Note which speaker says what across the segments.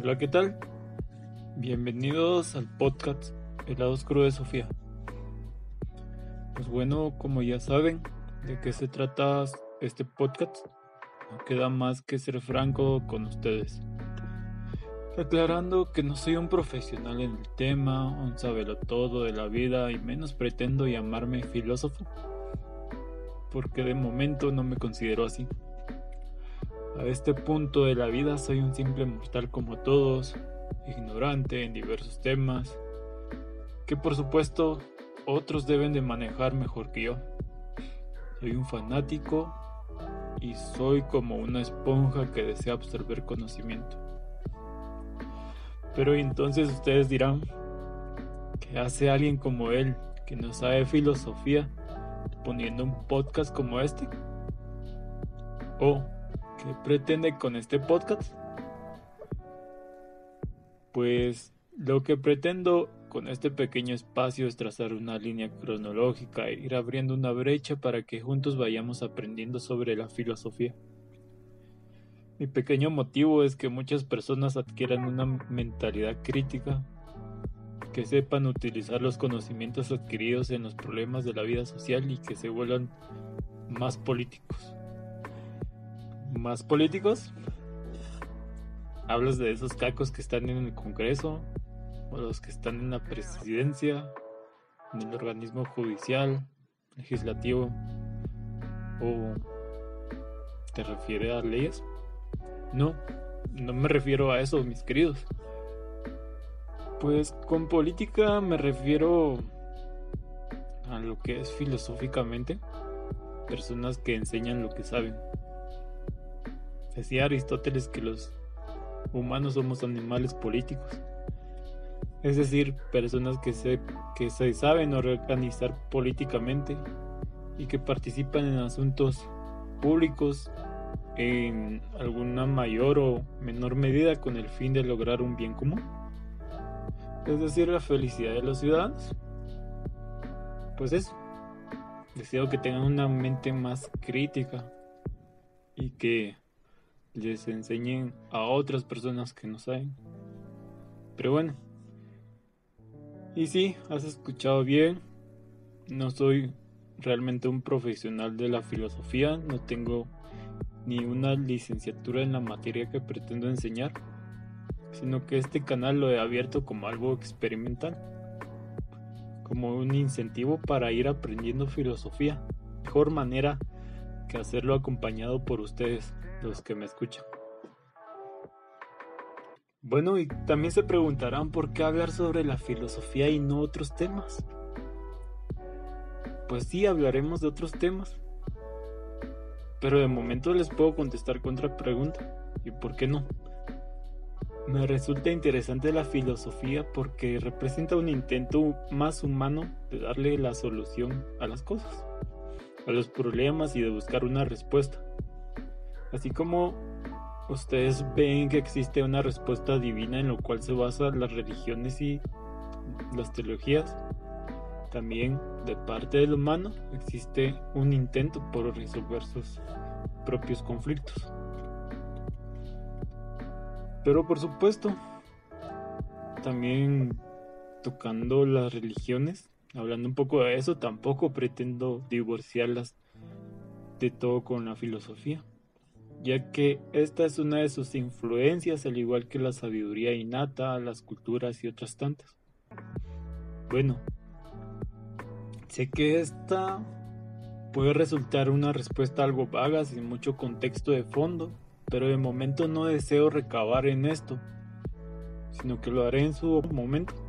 Speaker 1: Hola, ¿qué tal? Bienvenidos al podcast El lado oscuro de Sofía. Pues bueno, como ya saben de qué se trata este podcast, no queda más que ser franco con ustedes. Aclarando que no soy un profesional en el tema, un todo de la vida y menos pretendo llamarme filósofo, porque de momento no me considero así. A este punto de la vida soy un simple mortal como todos, ignorante en diversos temas, que por supuesto otros deben de manejar mejor que yo. Soy un fanático y soy como una esponja que desea absorber conocimiento. Pero entonces ustedes dirán, ¿qué hace alguien como él que no sabe filosofía poniendo un podcast como este? ¿O ¿Qué pretende con este podcast? Pues lo que pretendo con este pequeño espacio es trazar una línea cronológica e ir abriendo una brecha para que juntos vayamos aprendiendo sobre la filosofía. Mi pequeño motivo es que muchas personas adquieran una mentalidad crítica, que sepan utilizar los conocimientos adquiridos en los problemas de la vida social y que se vuelvan más políticos más políticos. Hablas de esos cacos que están en el Congreso, o los que están en la presidencia, en el organismo judicial, legislativo, o te refiere a leyes. No, no me refiero a eso, mis queridos. Pues con política me refiero a lo que es filosóficamente personas que enseñan lo que saben. Decía Aristóteles que los humanos somos animales políticos. Es decir, personas que se, que se saben organizar políticamente y que participan en asuntos públicos en alguna mayor o menor medida con el fin de lograr un bien común. Es decir, la felicidad de los ciudadanos. Pues eso. Deseo que tengan una mente más crítica y que les enseñen a otras personas que no saben. Pero bueno. Y sí, has escuchado bien. No soy realmente un profesional de la filosofía. No tengo ni una licenciatura en la materia que pretendo enseñar. Sino que este canal lo he abierto como algo experimental. Como un incentivo para ir aprendiendo filosofía. Mejor manera que hacerlo acompañado por ustedes los que me escuchan. Bueno, y también se preguntarán por qué hablar sobre la filosofía y no otros temas. Pues sí, hablaremos de otros temas. Pero de momento les puedo contestar con otra pregunta. ¿Y por qué no? Me resulta interesante la filosofía porque representa un intento más humano de darle la solución a las cosas, a los problemas y de buscar una respuesta. Así como ustedes ven que existe una respuesta divina en lo cual se basan las religiones y las teologías, también de parte del humano existe un intento por resolver sus propios conflictos. Pero por supuesto, también tocando las religiones, hablando un poco de eso, tampoco pretendo divorciarlas de todo con la filosofía ya que esta es una de sus influencias al igual que la sabiduría innata, las culturas y otras tantas. Bueno, sé que esta puede resultar una respuesta algo vaga sin mucho contexto de fondo, pero de momento no deseo recabar en esto, sino que lo haré en su momento.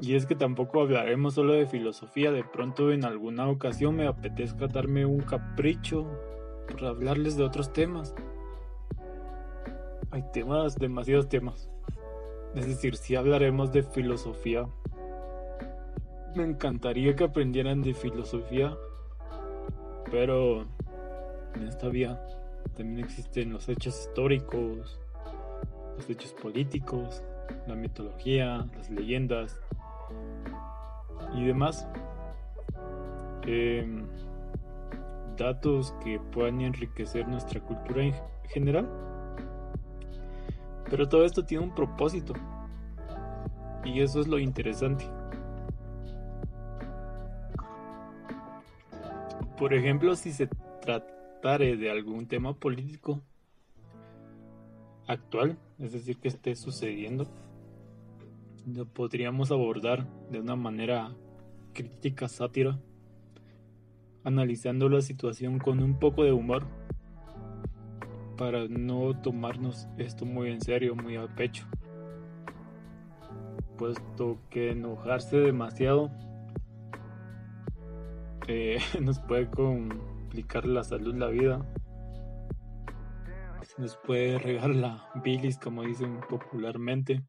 Speaker 1: Y es que tampoco hablaremos solo de filosofía, de pronto en alguna ocasión me apetezca darme un capricho por hablarles de otros temas. Hay temas, demasiados temas. Es decir, si hablaremos de filosofía, me encantaría que aprendieran de filosofía, pero en esta vía también existen los hechos históricos, los hechos políticos, la mitología, las leyendas, y demás. Em, datos que puedan enriquecer nuestra cultura en general. Pero todo esto tiene un propósito. Y eso es lo interesante. Por ejemplo, si se tratare de algún tema político actual, es decir, que esté sucediendo, lo podríamos abordar de una manera crítica, sátira, analizando la situación con un poco de humor, para no tomarnos esto muy en serio, muy a pecho, puesto que enojarse demasiado eh, nos puede complicar la salud, la vida. nos puede regar la bilis, como dicen popularmente.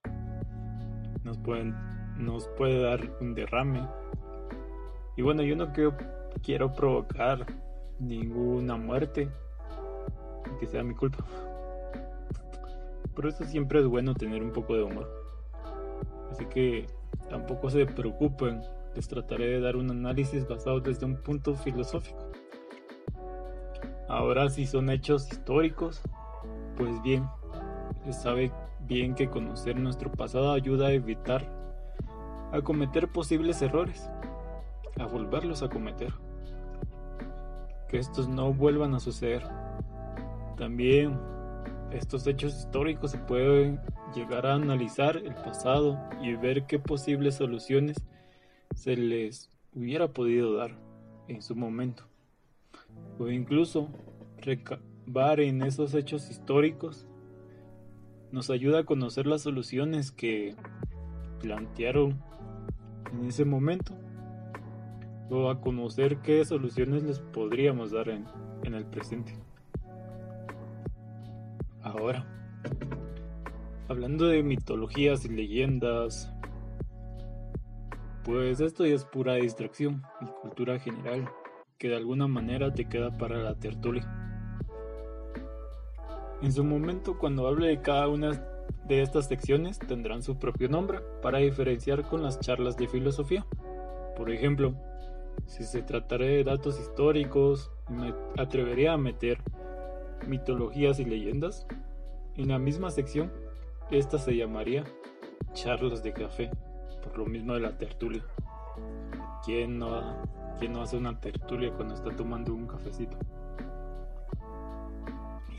Speaker 1: Nos, pueden, nos puede dar un derrame. Y bueno, yo no quiero, quiero provocar ninguna muerte, que sea mi culpa. Por eso siempre es bueno tener un poco de humor. Así que tampoco se preocupen les trataré de dar un análisis basado desde un punto filosófico. Ahora si son hechos históricos, pues bien, se sabe bien que conocer nuestro pasado ayuda a evitar a cometer posibles errores, a volverlos a cometer. Que estos no vuelvan a suceder. También estos hechos históricos se pueden llegar a analizar el pasado y ver qué posibles soluciones se les hubiera podido dar en su momento. O incluso recabar en esos hechos históricos nos ayuda a conocer las soluciones que plantearon en ese momento o a conocer qué soluciones les podríamos dar en, en el presente. Ahora, hablando de mitologías y leyendas, pues esto ya es pura distracción y cultura general que de alguna manera te queda para la tertulia. En su momento, cuando hable de cada una de estas secciones, tendrán su propio nombre para diferenciar con las charlas de filosofía. Por ejemplo, si se tratara de datos históricos, me atrevería a meter mitologías y leyendas. En la misma sección, esta se llamaría charlas de café por lo mismo de la tertulia. ¿Quién no, quién no hace una tertulia cuando está tomando un cafecito?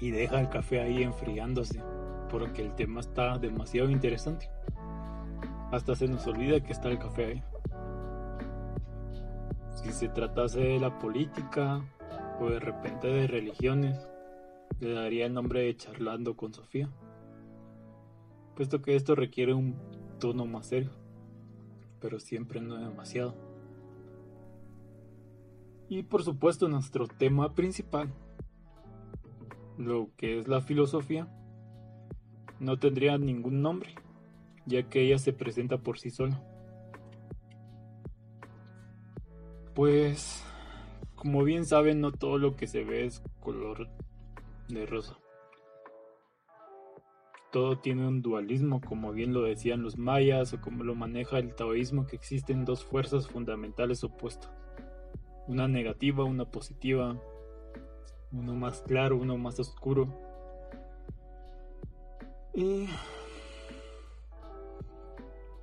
Speaker 1: Y deja el café ahí enfriándose, porque el tema está demasiado interesante. Hasta se nos olvida que está el café ahí. Si se tratase de la política o de repente de religiones, le daría el nombre de charlando con Sofía, puesto que esto requiere un tono más serio pero siempre no demasiado. Y por supuesto nuestro tema principal, lo que es la filosofía, no tendría ningún nombre, ya que ella se presenta por sí sola. Pues, como bien saben, no todo lo que se ve es color de rosa todo tiene un dualismo, como bien lo decían los mayas o como lo maneja el taoísmo, que existen dos fuerzas fundamentales opuestas. Una negativa, una positiva, uno más claro, uno más oscuro. Y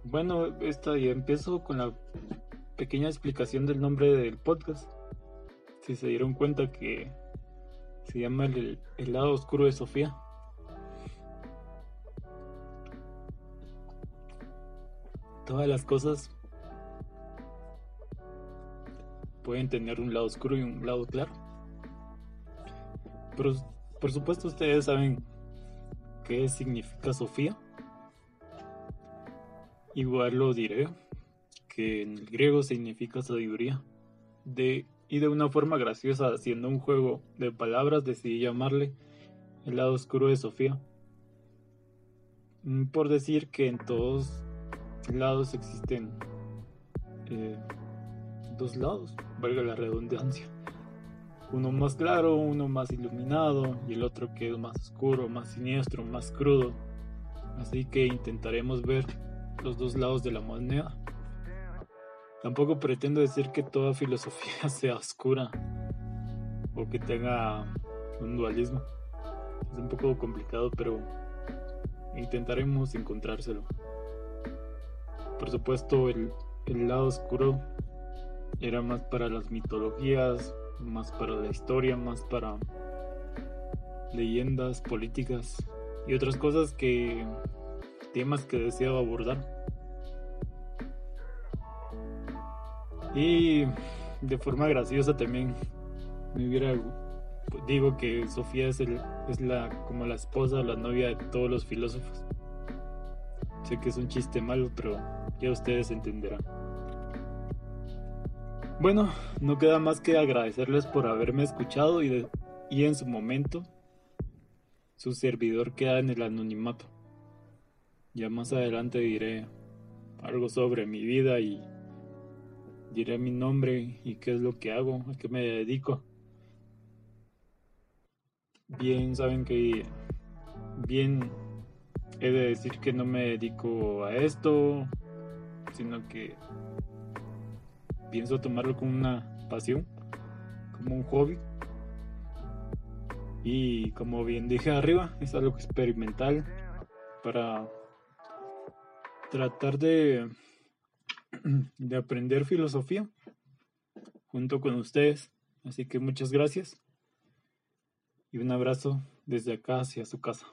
Speaker 1: bueno, esta ya empiezo con la pequeña explicación del nombre del podcast. Si se dieron cuenta que se llama el lado oscuro de Sofía. Todas las cosas pueden tener un lado oscuro y un lado claro. Por supuesto ustedes saben qué significa Sofía. Igual lo diré, que en el griego significa sabiduría. Y de una forma graciosa, haciendo un juego de palabras, decidí llamarle el lado oscuro de Sofía. Mm, por decir que en todos lados existen eh, dos lados, valga la redundancia. Uno más claro, uno más iluminado y el otro que es más oscuro, más siniestro, más crudo. Así que intentaremos ver los dos lados de la moneda. Tampoco pretendo decir que toda filosofía sea oscura o que tenga un dualismo. Es un poco complicado, pero intentaremos encontrárselo. Por supuesto, el, el lado oscuro era más para las mitologías, más para la historia, más para leyendas políticas y otras cosas que temas que deseaba abordar. Y de forma graciosa también me hubiera digo que Sofía es, el, es la como la esposa o la novia de todos los filósofos. Sé que es un chiste malo, pero ya ustedes entenderán. Bueno, no queda más que agradecerles por haberme escuchado y, y en su momento su servidor queda en el anonimato. Ya más adelante diré algo sobre mi vida y diré mi nombre y qué es lo que hago, a qué me dedico. Bien, saben que bien he de decir que no me dedico a esto, sino que pienso tomarlo como una pasión, como un hobby. Y como bien dije arriba, es algo experimental para tratar de, de aprender filosofía junto con ustedes. Así que muchas gracias y un abrazo desde acá hacia su casa.